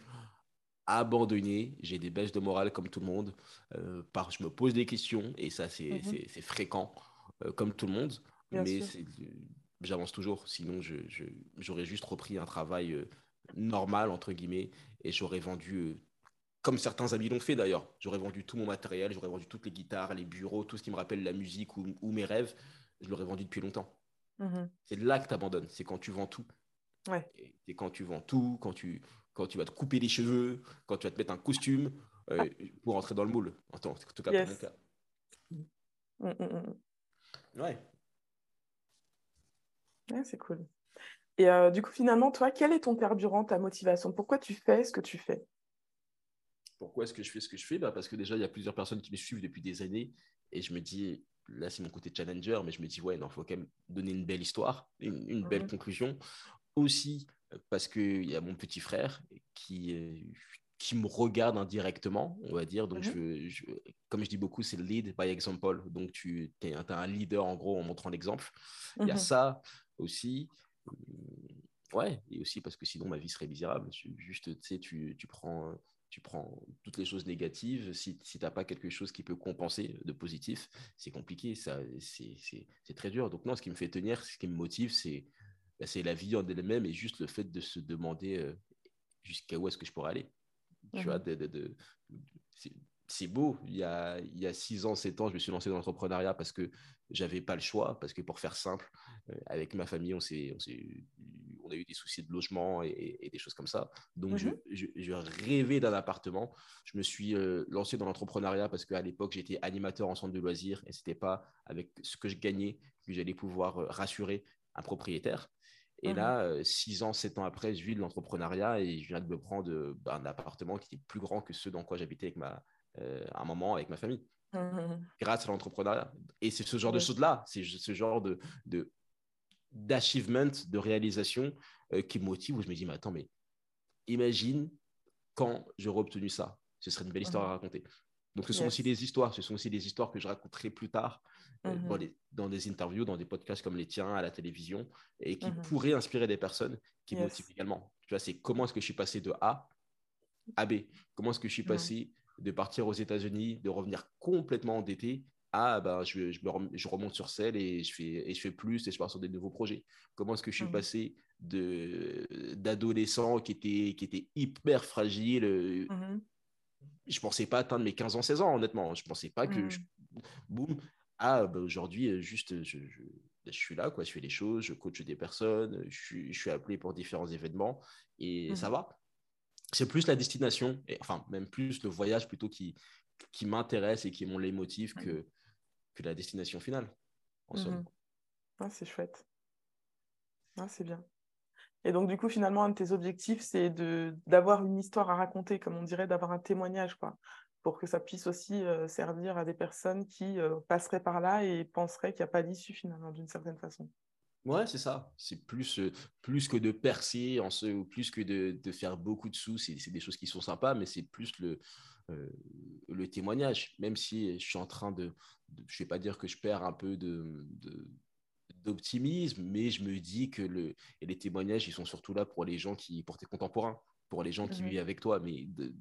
abandonner. J'ai des baisses de morale comme tout le monde. Euh, par, je me pose des questions et ça c'est mmh fréquent euh, comme tout le monde. mais j'avance toujours. Sinon, j'aurais je, juste repris un travail euh, normal entre guillemets et j'aurais vendu comme certains amis l'ont fait d'ailleurs. J'aurais vendu tout mon matériel, j'aurais vendu toutes les guitares, les bureaux, tout ce qui me rappelle la musique ou, ou mes rêves je l'aurais vendu depuis longtemps. Mhm. C'est là que tu abandonnes, c'est quand tu vends tout. Ouais. Et, quand tu vends tout, quand tu, quand tu vas te couper les cheveux, quand tu vas te mettre un costume euh, pour entrer dans le moule. En tout cas, cas. Mm, mm, mm, ouais. ouais c'est cool. Et euh, du coup, finalement, toi, quel est ton carburant, ta motivation? Pourquoi tu fais ce que tu fais? Pourquoi est-ce que je fais ce que je fais? Bah Parce que déjà, il y a plusieurs personnes qui me suivent depuis des années et je me dis, là, c'est mon côté challenger, mais je me dis, ouais, non, il faut quand même donner une belle histoire, une, belle conclusion. Aussi, parce qu'il y a mon petit frère qui, euh, qui me regarde indirectement, on va dire. Donc, je, comme je dis beaucoup, c'est lead by example. Donc, tu es, un leader, en gros, en montrant l'exemple. Il y a ça aussi. Ouais, et aussi parce que sinon, ma vie serait misérable. Juste, tu sais, tu, tu prends tu prends toutes les choses négatives. Si, si tu n'as pas quelque chose qui peut compenser de positif, c'est compliqué, ça, c'est très dur. Donc non, ce qui me fait tenir, ce qui me motive, c'est bah, la vie en elle-même et juste le fait de se demander euh, jusqu'à où est-ce que je pourrais aller. Tu vois, de, c'est beau. Il y, a, il y a 6 ans, 7 ans, je me suis lancé dans l'entrepreneuriat parce que j'avais pas le choix. Parce que pour faire simple, euh, avec ma famille, on, on, on, a eu des soucis de logement et, des choses comme ça. Donc, je, mhm. je, rêvais d'un appartement. Je me suis euh, lancé dans l'entrepreneuriat parce qu'à l'époque, j'étais animateur en centre de loisirs et c'était pas avec ce que je gagnais que j'allais pouvoir euh, rassurer un propriétaire. Et mhm. là, 6 ans, 7 ans après, je vis de l'entrepreneuriat et je viens de me prendre bah, un appartement qui est plus grand que ceux dans quoi j'habitais avec ma, euh, un moment avec ma famille. Mmh. Grâce à l'entrepreneuriat. Et c'est ce genre de choses-là, c'est ce genre de, de d'achievement, de réalisation euh, qui me motive où je me dis, mais attends, mais imagine quand j'aurai obtenu ça. Ce serait une belle histoire à raconter. Donc, ce sont aussi des histoires. Ce sont aussi des histoires que je raconterai plus tard euh, mm-hmm. dans, des interviews, dans des podcasts comme les tiens, à la télévision, et qui mm-hmm. pourraient inspirer des personnes qui me motivent également. Tu vois, c'est comment est-ce que je suis passé de A à B? Comment est-ce que je suis passé de partir aux États-Unis, de revenir complètement endetté ah ben je, je, remonte sur scène et je fais et je fais plus et je pars sur des nouveaux projets. Comment est-ce que je suis mmh. passé de d'adolescent qui était qui était hyper fragile. Mmh. Je pensais pas atteindre mes 15 ans, 16 ans honnêtement. Je pensais pas que mmh. boum ah ben aujourd'hui euh, juste je, je, suis là quoi, je fais les choses, je coach des personnes, je suis, je suis appelé pour différents événements et ça va. C'est plus la destination, et, enfin même plus le voyage plutôt qui qui m'intéresse et qui m'ont les motifs que que la destination finale. En mhm. ah, c'est chouette. Ah, c'est bien. Et donc, du coup, finalement, un de tes objectifs, c'est d'avoir une histoire à raconter, comme on dirait, d'avoir un témoignage, quoi, pour que ça puisse aussi euh, servir à des personnes qui euh, passeraient par là et penseraient qu'il n'y a pas d'issue, finalement, d'une certaine façon. Ouais, c'est ça. C'est plus, euh, plus que de percer en ce, ou plus que de, de faire beaucoup de sous. C'est des choses qui sont sympas, mais c'est plus le, euh, le témoignage, même si je suis en train de, je ne vais pas dire que je perds un peu de, d'optimisme, mais je me dis que le, et les témoignages, ils sont surtout là pour les gens qui, pour tes contemporains, pour les gens qui vivent avec toi, mais de,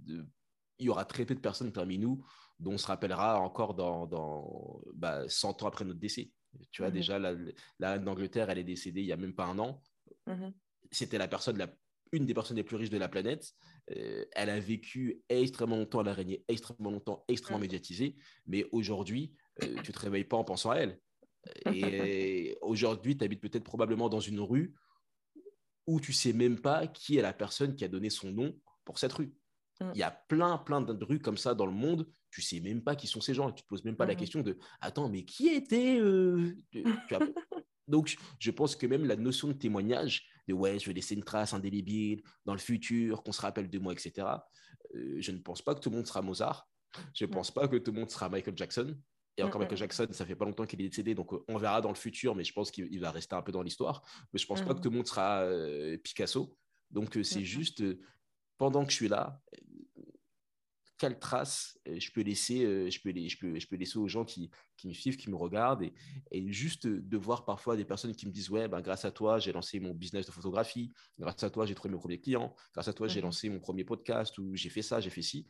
il y aura très peu de personnes parmi nous dont on se rappellera encore dans, dans bah, 100 ans après notre décès. Tu vois, déjà, la, la reine d'Angleterre, elle est décédée il n'y a même pas un an. C'était la personne la une des personnes les plus riches de la planète. Euh, elle a vécu extrêmement longtemps, elle a régné extrêmement longtemps, extrêmement mm. médiatisée. Mais aujourd'hui, euh, tu ne te réveilles pas en pensant à elle. Et aujourd'hui, tu habites peut-être probablement dans une rue où tu sais même pas qui est la personne qui a donné son nom pour cette rue. Mm. Il y a plein, plein de rues comme ça dans le monde. Tu sais même pas qui sont ces gens. Et tu te poses même pas la mm-hmm. question de Attends, mais qui était euh, Donc, je pense que même la notion de témoignage, de ouais, je vais laisser une trace indélébile dans le futur, qu'on se rappelle de moi, etc. Euh, je ne pense pas que tout le monde sera Mozart. Je ne pense pas que tout le monde sera Michael Jackson. Et encore Michael Jackson, ça fait pas longtemps qu'il est décédé, donc euh, on verra dans le futur, mais je pense qu'il va rester un peu dans l'histoire. Mais je pense pas que tout le monde sera euh, Picasso. Donc c'est juste, pendant que je suis là, quelle trace euh, je peux laisser, euh, je peux, je peux, je peux laisser aux gens qui, qui me suivent, qui me regardent, et, et, juste de voir parfois des personnes qui me disent ouais, ben, grâce à toi, j'ai lancé mon business de photographie, grâce à toi, j'ai trouvé mes premiers clients, grâce à toi, j'ai mmh lancé mon premier podcast, ou j'ai fait ça, j'ai fait ci.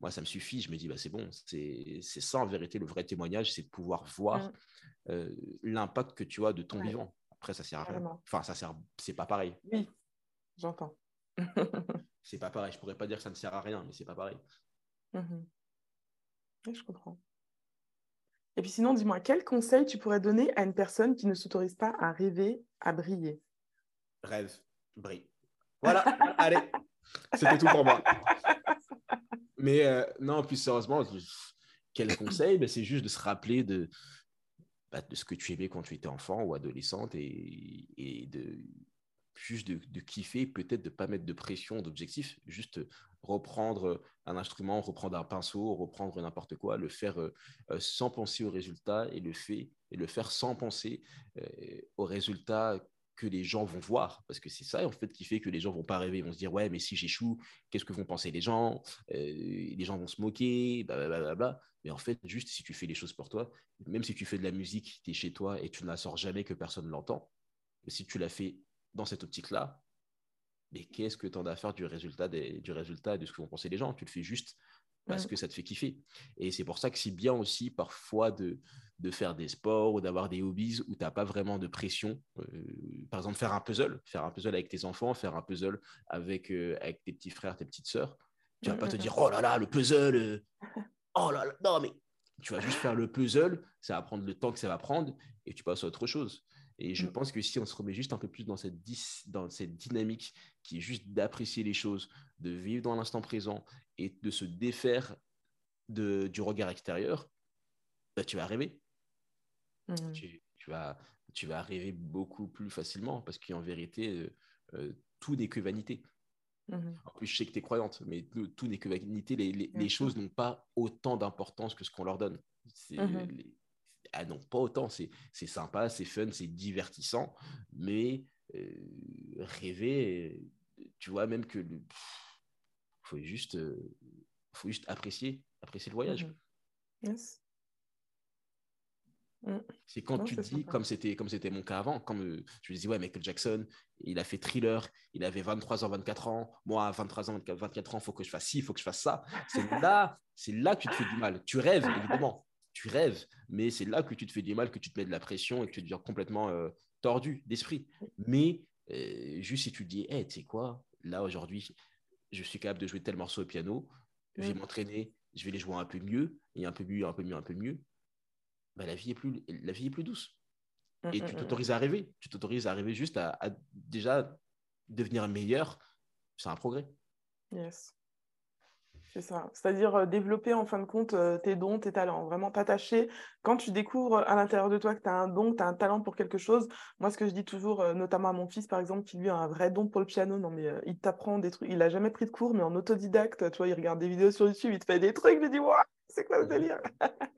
Moi, ça me suffit. Je me dis, bah, c'est bon. C'est ça, en vérité, le vrai témoignage, c'est de pouvoir voir mmh. euh, l'impact que tu as de ton vivant. Après, ça sert à rien. Enfin, ça sert, c'est pas pareil. Oui, j'entends. c'est pas pareil. Je pourrais pas dire que ça ne sert à rien, mais c'est pas pareil. Mmh je comprends. Et puis sinon, dis-moi, quel conseil tu pourrais donner à une personne qui ne s'autorise pas à rêver, à briller? Rêve, brille. Voilà, allez, c'était tout pour moi. Mais euh, non, plus sérieusement, quel conseil? Ben, C'est juste de se rappeler de, bah, de ce que tu aimais quand tu étais enfant ou adolescente et, et de juste de, kiffer, peut-être de ne pas mettre de pression, d'objectif, juste reprendre un instrument, reprendre un pinceau, reprendre n'importe quoi, le faire euh, euh, sans penser au résultat et le, fait, et le faire sans penser euh, au résultat que les gens vont voir, parce que c'est ça en fait qui fait que les gens vont pas rêver, ils vont se dire ouais mais si j'échoue, qu'est-ce que vont penser les gens? Les gens vont se moquer, blablabla. Mais en fait, juste si tu fais les choses pour toi, même si tu fais de la musique, tu es chez toi et tu ne la sors jamais que personne ne l'entend, si tu l'as fait dans cette optique-là, mais qu'est-ce que tu en as à faire du résultat, du résultat et de ce que vont penser les gens? Tu le fais juste parce que ça te fait kiffer. Et c'est pour ça que c'est bien aussi parfois de, de faire des sports ou d'avoir des hobbies où tu n'as pas vraiment de pression. Euh, par exemple, faire un puzzle, faire un puzzle avec tes enfants, faire un puzzle avec, euh, avec tes petits frères, tes petites sœurs. Tu vas pas te dire, oh là là, le puzzle, euh, oh là là, non, mais tu vas juste faire le puzzle, ça va prendre le temps que ça va prendre et tu passes à autre chose. Et je mm. pense que si on se remet juste un peu plus dans cette, dans cette dynamique qui est juste d'apprécier les choses, de vivre dans l'instant présent et de se défaire de, du regard extérieur, bah, tu vas rêver. Mm. Tu, vas, tu vas rêver beaucoup plus facilement parce qu'en vérité, euh, euh, tout n'est que vanité. Mm-hmm. En plus, je sais que tu es croyante, mais tout, n'est que vanité. Les, les, choses n'ont pas autant d'importance que ce qu'on leur donne. Mm-hmm ah non, pas autant. C'est sympa, c'est fun, c'est divertissant, mais euh, rêver, tu vois, même que le, faut juste, faut juste apprécier, apprécier le voyage. Mhm. Yes. Mm. C'est quand tu dis, comme c'était comme c'était mon cas avant, comme euh, je me dis, ouais, Michael Jackson, il a fait thriller, il avait 23 ans, 24 ans, moi, à 23 ans, 24 ans, il faut que je fasse ci, il faut que je fasse ça. C'est là, c'est là que tu te fais du mal. Tu rêves, évidemment, tu rêves, mais c'est là que tu te fais du mal, que tu te mets de la pression et que tu deviens complètement euh, tordu d'esprit. Mais euh, juste si tu te dis, hey, tu sais quoi, là, aujourd'hui, je suis capable de jouer tel morceau au piano, je vais m'entraîner, je vais les jouer un peu mieux, et un peu mieux, un peu mieux, un peu mieux bah, la, vie est plus, la vie est plus douce. Mmh, et tu mmh, mmh. t'autorises à rêver. Tu t'autorises à rêver juste à, déjà devenir meilleur. C'est un progrès. Yes. C'est ça. C'est-à-dire euh, développer en fin de compte euh, tes dons, tes talents. Vraiment t'attacher. Quand tu découvres à l'intérieur de toi que tu as un don, tu as un talent pour quelque chose, moi, ce que je dis toujours, euh, notamment à mon fils, par exemple, qui lui a un vrai don pour le piano, non, mais il t'apprend des trucs. Il n'a jamais pris de cours, mais en autodidacte, tu vois, il regarde des vidéos sur YouTube, il te fait des trucs. Je lui dis, waouh, c'est quoi le délire?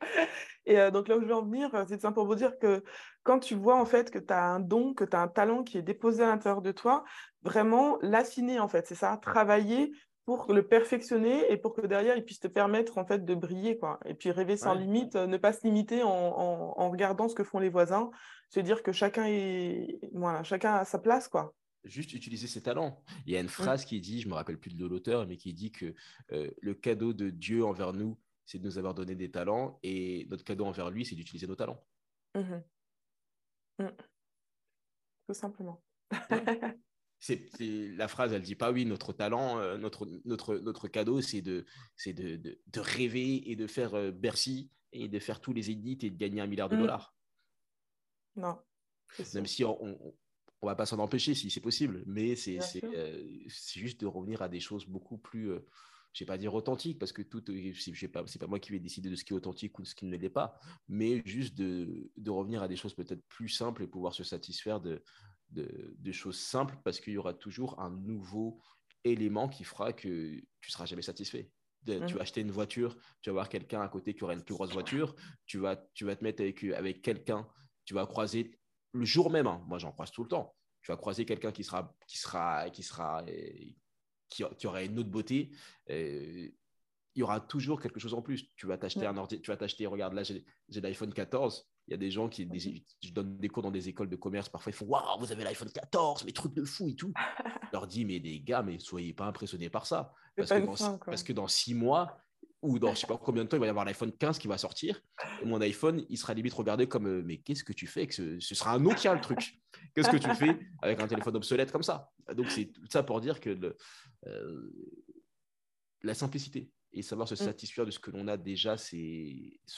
Et euh, donc là où je veux en venir, euh, c'est simple pour vous dire que quand tu vois en fait que tu as un don, que tu as un talent qui est déposé à l'intérieur de toi, vraiment l'affiner en fait, c'est ça, travailler pour le perfectionner et pour que derrière il puisse te permettre en fait de briller quoi. Et puis rêver sans limite, euh, ne pas se limiter en, regardant ce que font les voisins, se dire que chacun est voilà, chacun a sa place quoi juste utiliser ses talents. Il y a une mmh. phrase qui dit, je me rappelle plus de l'auteur, mais qui dit que le cadeau de Dieu envers nous, c'est de nous avoir donné des talents et notre cadeau envers lui, c'est d'utiliser nos talents. Mhm. Mm. Tout simplement. c'est, la phrase, elle dit pas oui, notre talent, euh, notre, notre, notre cadeau, c'est de, c'est de, de, rêver et de faire euh, Bercy et de faire tous les édits et de gagner un milliard de mm. dollars. Non. Même si on, on, va pas s'en empêcher si c'est possible, mais c'est, c'est, euh, juste de revenir à des choses beaucoup plus je vais pas dire authentique parce que tout, c'est pas, pas moi qui vais décider de ce qui est authentique ou de ce qui ne l'est pas, mais juste de, de revenir à des choses peut-être plus simples et pouvoir se satisfaire de, de, choses simples parce qu'il y aura toujours un nouveau élément qui fera que tu seras jamais satisfait. Tu vas mmh. acheter une voiture, tu vas voir quelqu'un à côté qui aura une plus grosse voiture, tu vas, tu vas te mettre avec, avec quelqu'un, tu vas croiser le jour même, hein. moi j'en croise tout le temps, tu vas croiser quelqu'un qui sera, qui sera, qui sera, qui, qui aura une autre beauté, euh, il y aura toujours quelque chose en plus. Tu vas t'acheter un ordi, tu vas t'acheter, regarde là, j'ai l'iPhone 14. Il y a des gens qui, je donne des cours dans des écoles de commerce, parfois ils font Waouh, vous avez l'iPhone 14, mais trucs de fou et tout. je leur dis, mais des gars, mais soyez pas impressionnés par ça. Parce que, dans, parce que, dans, six mois, ou dans je sais pas combien de temps, il va y avoir l'iPhone 15 qui va sortir. Et mon iPhone, il sera limite regardé comme euh, Mais qu'est-ce que tu fais que ce, ce, sera un Nokia le truc. Qu'est-ce que tu fais avec un téléphone obsolète comme ça? Donc, c'est tout ça pour dire que le, euh, la simplicité et savoir se mm. satisfaire de ce que l'on a déjà, ce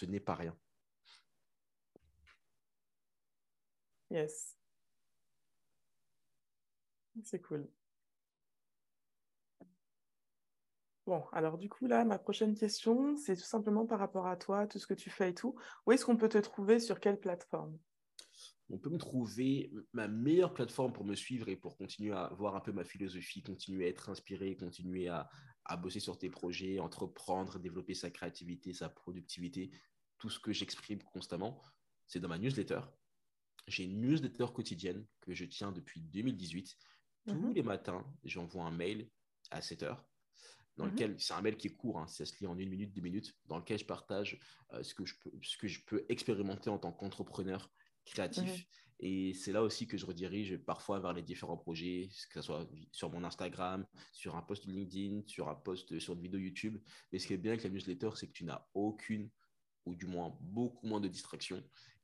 n'est pas rien. Yes. C'est cool. Bon, alors du coup, là, ma prochaine question, c'est tout simplement par rapport à toi, tout ce que tu fais et tout. Où est-ce qu'on peut te trouver sur quelle plateforme? On peut me trouver, ma meilleure plateforme pour me suivre et pour continuer à voir un peu ma philosophie, continuer à être inspiré, continuer à, à bosser sur tes projets, entreprendre, développer sa créativité, sa productivité, tout ce que j'exprime constamment, c'est dans ma newsletter. J'ai une newsletter quotidienne que je tiens depuis 2018. Tous mhm. les matins, j'envoie un mail à 7 heures dans mhm. lequel c'est un mail qui est court, hein, ça se lit en une minute, deux minutes, dans lequel je partage euh, ce, que je peux, ce que je peux expérimenter en tant qu'entrepreneur créatif. Et c'est là aussi que je redirige parfois vers les différents projets, que ce soit sur mon Instagram, sur un post LinkedIn, sur un post sur une vidéo YouTube. Mais ce qui est bien avec la newsletter, c'est que tu n'as aucune, ou du moins beaucoup moins de distractions.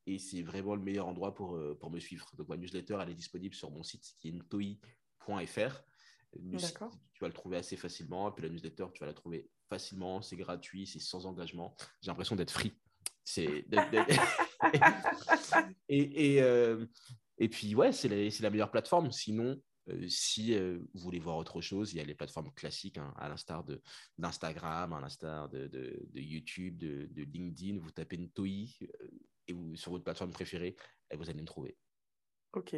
Et c'est vraiment le meilleur endroit pour, euh, pour me suivre. Donc ma newsletter, elle est disponible sur mon site qui est ntoi.fr. Tu vas le trouver assez facilement. Et puis la newsletter, tu vas la trouver facilement. C'est gratuit, c'est sans engagement. J'ai l'impression d'être free. C'est et, et, euh, et, puis, ouais, c'est la, la, meilleure plateforme. Sinon, euh, si euh, vous voulez voir autre chose, il y a les plateformes classiques, hein, à l'instar d'Instagram, à l'instar de, de, de, YouTube, de, LinkedIn. Vous tapez Ntoi et vous, sur votre plateforme préférée, et vous allez me trouver. Ok.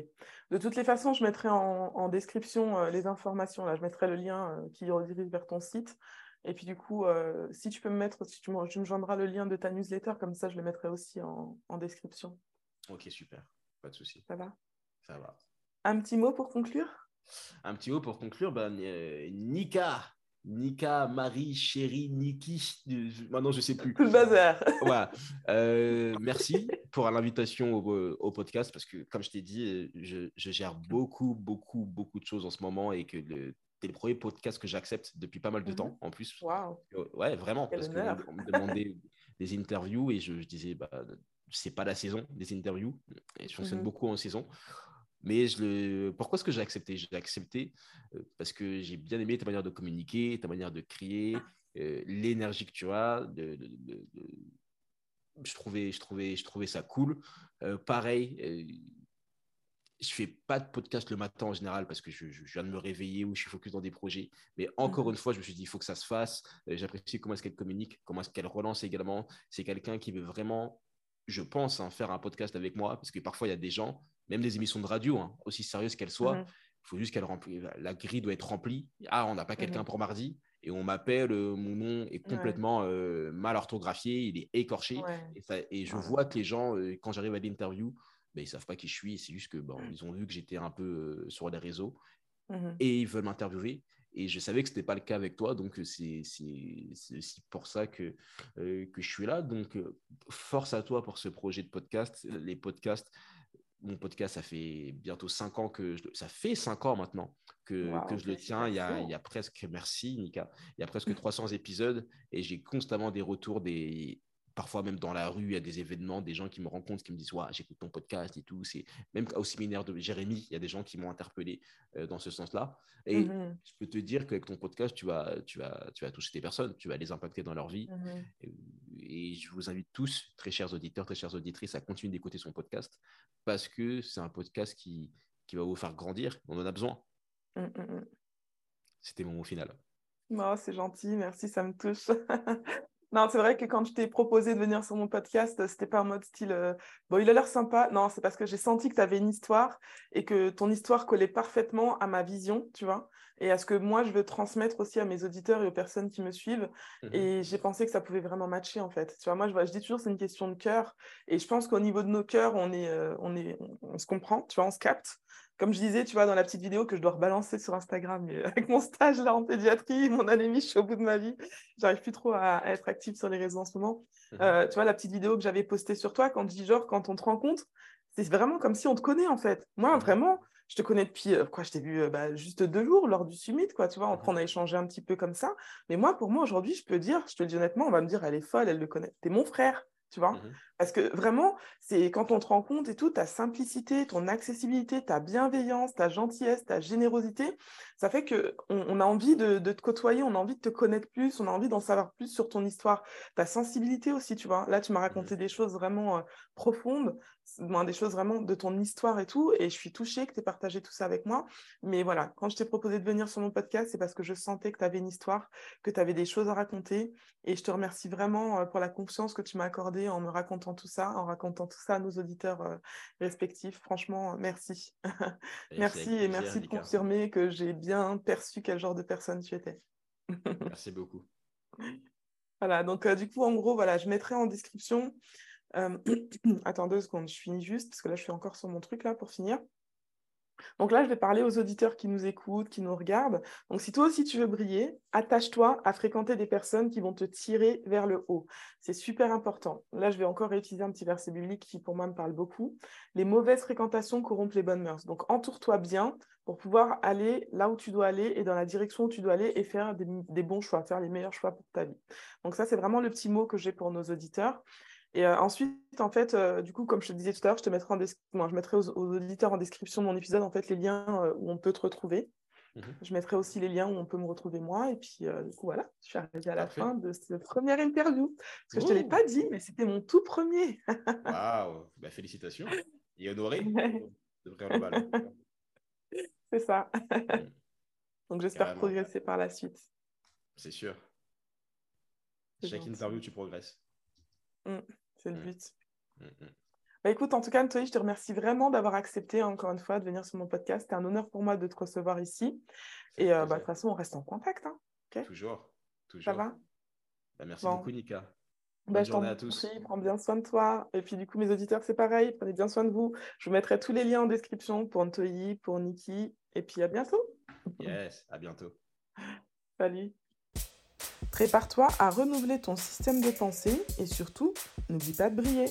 De toutes les façons, je mettrai en, description euh, les informations. Là, je mettrai le lien euh, qui redirige vers ton site. Et puis du coup, euh, si tu peux me mettre, si tu me, me joindras le lien de ta newsletter, comme ça, je le mettrai aussi en, description. Ok, super. Pas de souci. Ça va? Ça va. Un petit mot pour conclure? Un petit mot pour conclure. Ben, Nika, Nika, Marie, chérie, Niki. Maintenant, je sais plus. Tout le bazar. Voilà. Euh, merci pour l'invitation au, podcast parce que, comme je t'ai dit, je, gère beaucoup, beaucoup, beaucoup de choses en ce moment et que le, c'est le premier podcast que j'accepte depuis pas mal de mhm. temps en plus. Wow. Ouais, vraiment. parce qu'on me demandait des interviews et je, disais, bah, c'est pas la saison des interviews. Et je fonctionne mhm. beaucoup en saison. Mais je le... pourquoi est-ce que j'ai accepté? J'ai accepté euh, parce que j'ai bien aimé ta manière de communiquer, ta manière de crier, euh, l'énergie que tu as. De, Je, trouvais, je, trouvais, je trouvais ça cool. Euh, pareil, je fais pas de podcast le matin en général parce que je, viens de me réveiller ou je suis focus dans des projets. Mais encore mhm. une fois, je me suis dit, il faut que ça se fasse. J'apprécie comment est-ce qu'elle communique, comment est-ce qu'elle relance également. C'est quelqu'un qui veut vraiment, je pense, hein, faire un podcast avec moi parce que parfois, il y a des gens, même des émissions de radio, hein, aussi sérieuses qu'elles soient, mhm. il faut juste qu'elle remplit. La grille doit être remplie. Ah, on n'a pas quelqu'un mhm. pour mardi. Et on m'appelle, euh, mon nom est complètement euh, mal orthographié, il est écorché. Et, je vois que les gens, euh, quand j'arrive à l'interview, ben, ils savent pas qui je suis. C'est juste que bon, ils ont vu que j'étais un peu sur les réseaux mmh et ils veulent m'interviewer. Et je savais que ce n'était pas le cas avec toi, donc c'est aussi pour ça que, que je suis là. Donc, force à toi pour ce projet de podcast. Les podcasts, mon podcast, ça fait bientôt cinq ans que je, ça fait cinq ans maintenant que, que je le tiens. Il y, a, il y, a, presque, merci Nika, il y a presque 300 épisodes et j'ai constamment des retours des, parfois même dans la rue, il y a des événements, des gens qui me rencontrent, qui me disent ouais, j'écoute ton podcast et tout. C'est même au séminaire de Jérémy, il y a des gens qui m'ont interpellé euh, dans ce sens-là. Et mmh je peux te dire qu'avec ton podcast, tu vas, tu vas, tu vas toucher des personnes, tu vas les impacter dans leur vie. Mmh et, je vous invite tous, très chers auditeurs, très chères auditrices, à continuer d'écouter son podcast parce que c'est un podcast qui, qui va vous faire grandir. On en a besoin. Mmh, C'était mon mot final. Oh, c'est gentil, merci, ça me touche. Non, c'est vrai que quand je t'ai proposé de venir sur mon podcast, c'était pas en mode style euh, bon, il a l'air sympa. Non, c'est parce que j'ai senti que tu avais une histoire et que ton histoire collait parfaitement à ma vision, tu vois, et à ce que moi je veux transmettre aussi à mes auditeurs et aux personnes qui me suivent. Mmh et j'ai pensé que ça pouvait vraiment matcher en fait. Tu vois, moi je, je dis toujours c'est une question de cœur et je pense qu'au niveau de nos cœurs, on est, euh, on est, on se comprend, tu vois, on se capte comme je disais, tu vois, dans la petite vidéo que je dois rebalancer sur Instagram, mais avec mon stage là en pédiatrie, mon anémie, je suis au bout de ma vie. J'arrive plus trop à, être active sur les réseaux en ce moment. Mhm. Euh, tu vois, la petite vidéo que j'avais postée sur toi, quand je dis genre, quand on te rencontre, c'est vraiment comme si on te connaît en fait. Moi, mhm. vraiment, je te connais depuis, euh, quoi, je t'ai vu euh, bah, juste deux jours lors du summit, quoi, tu vois, mhm. on a échangé un petit peu comme ça. Mais moi, pour moi, aujourd'hui, je peux dire, je te le dis honnêtement, on va me dire, elle est folle, elle le connaît. T'es mon frère tu vois. Mmh Parce que vraiment, c'est quand on te rend compte et tout, ta simplicité, ton accessibilité, ta bienveillance, ta gentillesse, ta générosité, ça fait qu'on on a envie de, te côtoyer, on a envie de te connaître plus, on a envie d'en savoir plus sur ton histoire, ta sensibilité aussi, tu vois. Là, tu m'as mmh raconté des choses vraiment euh, profondes, des choses vraiment de ton histoire et tout, et je suis touchée que tu aies partagé tout ça avec moi. Mais voilà, quand je t'ai proposé de venir sur mon podcast, c'est parce que je sentais que tu avais une histoire, que tu avais des choses à raconter, et je te remercie vraiment euh, pour la confiance que tu m'as accordée en me racontant tout ça, en racontant tout ça à nos auditeurs euh, respectifs. Franchement, merci. merci et merci de confirmer que j'ai bien perçu quel genre de personne tu étais. merci beaucoup. Voilà, donc euh, du coup, en gros, voilà, je mettrai en description. Euh... Attends deux secondes, je finis juste parce que là, je suis encore sur mon truc là pour finir. Donc là, je vais parler aux auditeurs qui nous écoutent, qui nous regardent. Donc si toi aussi tu veux briller, attache-toi à fréquenter des personnes qui vont te tirer vers le haut. C'est super important. Là, je vais encore réutiliser un petit verset biblique qui pour moi me parle beaucoup. Les mauvaises fréquentations corrompent les bonnes mœurs. Donc entoure-toi bien pour pouvoir aller là où tu dois aller et dans la direction où tu dois aller et faire des, bons choix, faire les meilleurs choix pour ta vie. Donc ça, c'est vraiment le petit mot que j'ai pour nos auditeurs. Et euh, ensuite, en fait, euh, du coup, comme je te disais tout à l'heure, je te mettrai, en je mettrai aux, auditeurs en description de mon épisode en fait les liens euh, où on peut te retrouver. Mhm. Je mettrai aussi les liens où on peut me retrouver moi. Et puis, du coup, voilà, je suis arrivée à la fin de cette première interview. Parce que je ne te l'ai pas dit, mais c'était mon tout premier. Waouh bah, Félicitations. Et honoré de C'est ça. Mm. Donc, j'espère progresser par la suite. C'est sûr. Chaque interview, tu progresses. Mm. C'est le mm. but. Mm. Bah, écoute, en tout cas, Anthony, je te remercie vraiment d'avoir accepté encore une fois de venir sur mon podcast. C'est un honneur pour moi de te recevoir ici. Et euh, bah, de toute façon, on reste en contact. Hein. Toujours. Toujours. Ça va? Bah, Merci beaucoup, Nika. Bonne bah, journée à tous. prends bien soin de toi. Et puis, du coup, mes auditeurs, c'est pareil. Prenez bien soin de vous. Je vous mettrai tous les liens en description pour Antoyi, pour Niki. Et puis, à bientôt. Yes, à bientôt. Salut. Prépare-toi à renouveler ton système de pensée et surtout, n'oublie pas de briller.